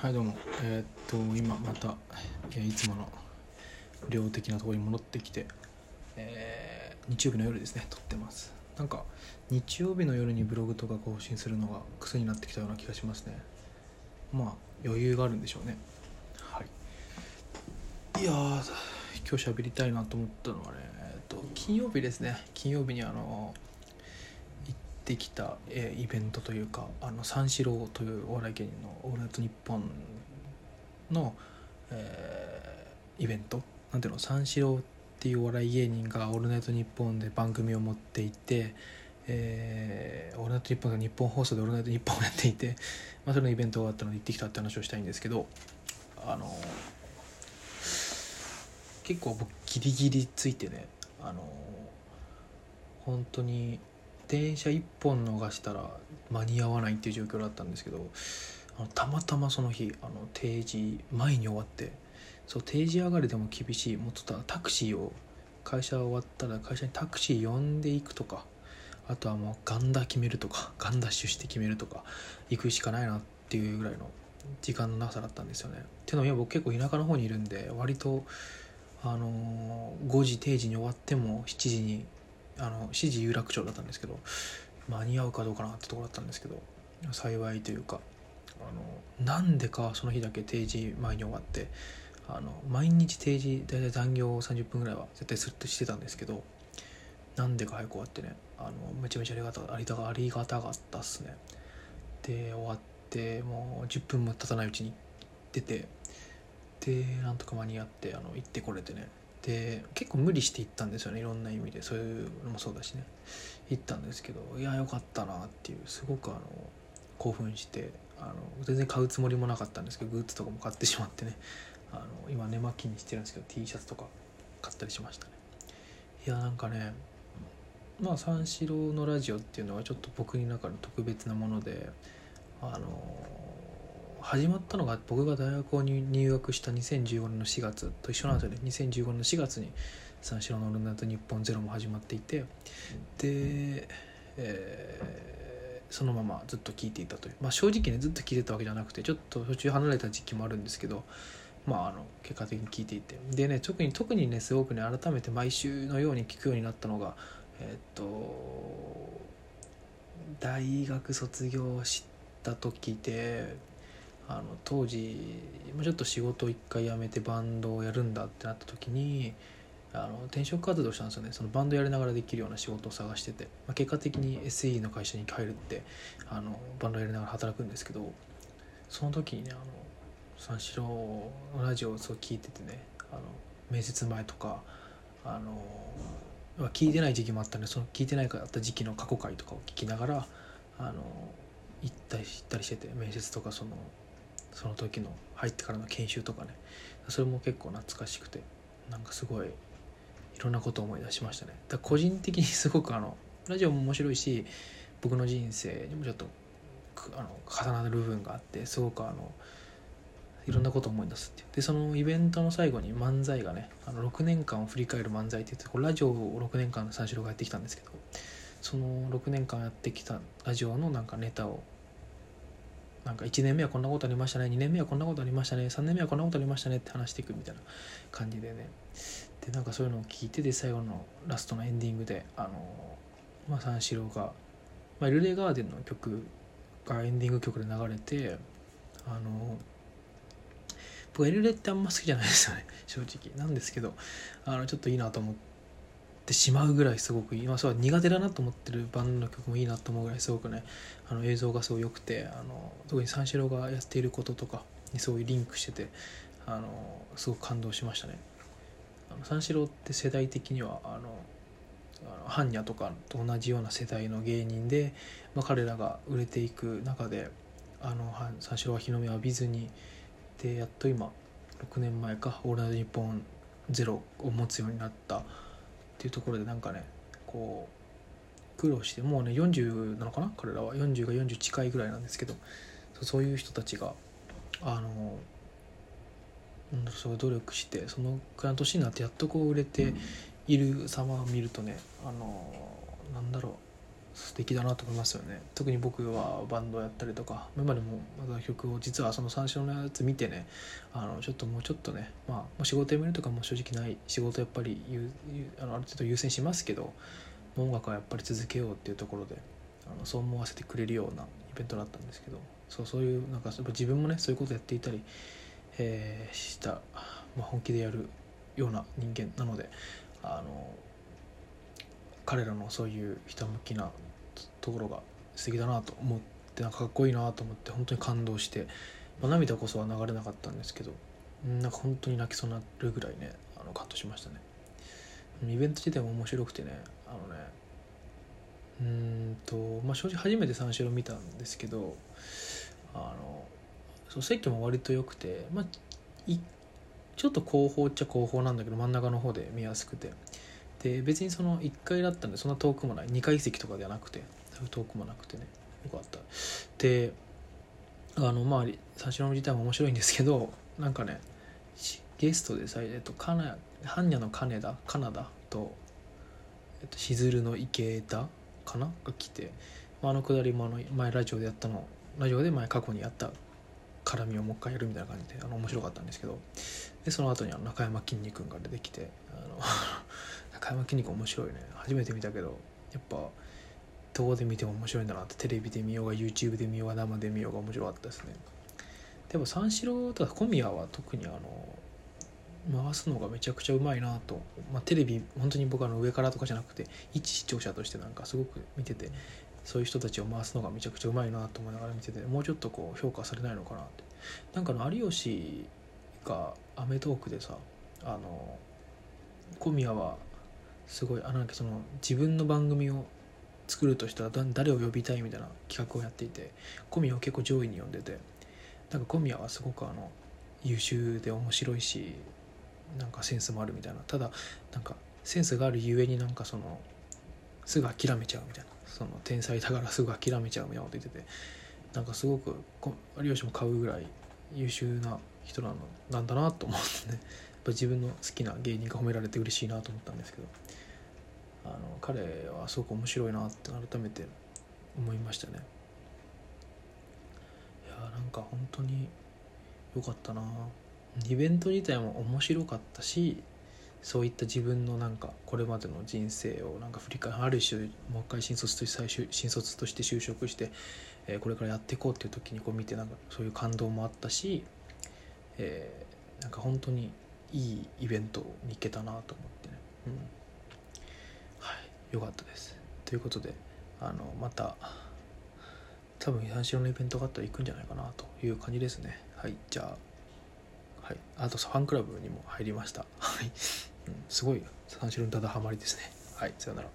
はいどうも。えーっと今また、えーいつもの量的なところに戻ってきて、えー日曜日の夜ですね撮ってます。なんか日曜日の夜にブログとか更新するのが癖になってきたような気がしますね。まあ余裕があるんでしょうね。はい。いやー今日喋りたいなと思ったのはねえーっと金曜日ですね。金曜日にあの行ってきた、えーイベントというかあの三四郎というお笑い芸人の「オールナイトニッポン」の、えーイベント。なんていうの？三四郎っていうお笑い芸人が「オールナイトニッポン」で番組を持っていて「えーオールナイトニッポン」が日本放送で「オールナイトニッポン」をやっていて、まあ、それのイベントがあったので行ってきたって話をしたいんですけどあの結構僕ギリギリついてねあの本当に電車1本逃したら間に合わないっていう状況だったんですけどあのたまたまその日あの定時前に終わってそう定時上がりでも厳しいもうちょっとタクシーを会社終わったら会社にタクシー呼んでいくとかあとはもうガンダ決めるとかガンダッシュして決めるとか行くしかないなっていうぐらいの時間の長さだったんですよね。っていうのは今僕結構田舎の方にいるんで割とあのー5時定時に終わっても7時にあの7時有楽町だったんですけど間に合うかどうかなってところだったんですけど幸いというかあのなんでかその日だけ定時前に終わってあの毎日定時大体残業30分ぐらいは絶対するとしてたんですけどなんでか早く終わってねあのめちゃめちゃありがたありがありがたかったっすね。で終わってもう10分も経たないうちに出てでなんとか間に合ってあの行ってこれてねで結構無理して行ったんですよね。いろんな意味で。そういうのもそうだしね。行ったんですけどいやよかったなっていう。すごくあの興奮してあの全然買うつもりもなかったんですけどグッズとかも買ってしまってね。あの今寝巻きにしてるんですけど T シャツとか買ったりしましたね。いやなんかねまあ三四郎のラジオっていうのはちょっと僕の中の特別なものであの始まったのが僕が大学に入学した2015年の4月と一緒なんですよね。2015年の4月に三四郎のオールナイトニッポンゼロも始まっていてで、えーそのままずっと聞いていたという、まあ、正直ねずっと聞いてたわけじゃなくてちょっと途中離れた時期もあるんですけどまああの結果的に聞いていて。でね特に特にねすごくね改めて毎週のように聞くようになったのがえーっと大学卒業した時であの当時まあちょっと仕事を一回辞めてバンドをやるんだってなった時にあの転職活動したんですよね。そのバンドやりながらできるような仕事を探してて、まあ、結果的に SE の会社に入るってあのバンドやりながら働くんですけどその時にねあの三四郎のラジオをそう聞いててねあの面接前とかあの聞いてない時期もあったんでその聞いてないかった時期の過去回とかを聞きながらあの行ったり行ったりしてて面接とかそのその時の入ってからの研修とかね。それも結構懐かしくて。なんかすごいいろんなことを思い出しましたね。だ個人的にすごくあのラジオも面白いし僕の人生にもちょっとあの重なる部分があってすごくあのいろんなことを思い出すっていう。でそのイベントの最後に漫才がねあの6年間を振り返る漫才って言ってこれラジオを6年間三四郎がやってきたんですけどその6年間やってきたラジオのなんかネタをなんか1年目はこんなことありましたね2年目はこんなことありましたね3年目はこんなことありましたねって話していくみたいな感じでね。でなんかそういうのを聞いてで最後のラストのエンディングであのまあ三四郎が、まあ、ルレガーデンの曲がエンディング曲で流れてあの僕エルレってあんま好きじゃないですよね正直。なんですけどあのちょっといいなと思って。ってしまうぐらいすごくいい、まあ、そう苦手だなと思ってるバンドの曲もいいなと思うぐらいすごくねあの映像がすごい良くてあの特に三四郎がやっていることとかにすごいリンクしててあのすごく感動しましたね。あの三四郎って世代的にはあのあのハンニャとかと同じような世代の芸人で、まあ、彼らが売れていく中であの三四郎は日の目を浴びずにでやっと今6年前か「オールナイトニッポンゼロを持つようになったっていうところでなんかねこう苦労してもうね40なのかな？彼らは。40が40近いぐらいなんですけどそうそういう人たちがあのうんそう努力してそのくらいの年になってやっとこう売れている様を見るとねあのなんだろう素敵だなと思いますよね。特に僕はバンドやったりとか今でもまだ曲を実はその三四郎のやつ見てねあのちょっともうちょっとね、まあ、仕事辞めるとかも正直ない仕事やっぱりあのある程度優先しますけど音楽はやっぱり続けようっていうところであのそう思わせてくれるようなイベントだったんですけどそうそういうなんか自分もねそういうことやっていたり、えー、した、まあ、本気でやるような人間なのであの彼らのそういうひたむきなところが素敵だなと思ってなんかかっこいいなと思って本当に感動して、まあ、涙こそは流れなかったんですけどなんか本当に泣きそうになるぐらいねあのカットしましたね。イベント自体も面白くてねあのねうんと、まあ、正直初めて三四郎見たんですけどあのそう席も割と良くて、まあ、ちょっと後方っちゃ後方なんだけど真ん中の方で見やすくてで別にその1階だったんでそんな遠くもない。2階席とかではなくて。遠くもなくてね。よかった。であのまあ三四郎自体も面白いんですけどなんかねゲストでさ、ええっと、かな般若の金田カナダと、えっと、しずるの池田かな？が来て、まあ、のくだりもあの前ラジオでやったのラジオで前過去にやった絡みをもう一回やるみたいな感じであの面白かったんですけど。でその後にあの中山きんに君が出てきてあの中山きんに君面白いね。初めて見たけどやっぱどこで見ても面白いんだなって。テレビで見ようが YouTube で見ようが生で見ようが面白かったですね。でも三四郎とか小宮は特にあの回すのがめちゃくちゃうまいなと、まあ、テレビ本当に僕はの上からとかじゃなくて一視聴者としてなんかすごく見ててそういう人たちを回すのがめちゃくちゃうまいなと思いながら見ててもうちょっとこう評価されないのかなって。なんかの有吉が『アメトーーク』でさあの小宮はすごい。あなんかその自分の番組を作るとしたら誰を呼びたいみたいな企画をやっていて小宮を結構上位に呼んでてなんか小宮はすごくあの優秀で面白いしなんかセンスもあるみたいな。ただなんかセンスがあるゆえになんかそのすぐ諦めちゃうみたいな。その天才だからすぐ諦めちゃうみたいなこと言っててなんかすごく有吉も買うぐらい優秀な人なのなんだなと思ってね。やっぱ自分の好きな芸人が褒められて嬉しいなと思ったんですけど。あの彼はすごく面白いなって改めて思いましたね。いやなんか本当に良かったな。イベント自体も面白かったしそういった自分のなんかこれまでの人生をなんか振り返るある種もう一回新卒として最終新卒として就職して、えー、これからやっていこうっていう時にこう見てなんかそういう感動もあったし、えー、なんか本当にいいイベントに行けたなと思ってね、うん、良かったです。ということであのまた多分三四郎のイベントがあったら行くんじゃないかなという感じですね。はいじゃあはいあとファンクラブにも入りました。はい、うん、すごい三四郎にただハマりですね。はいさよなら。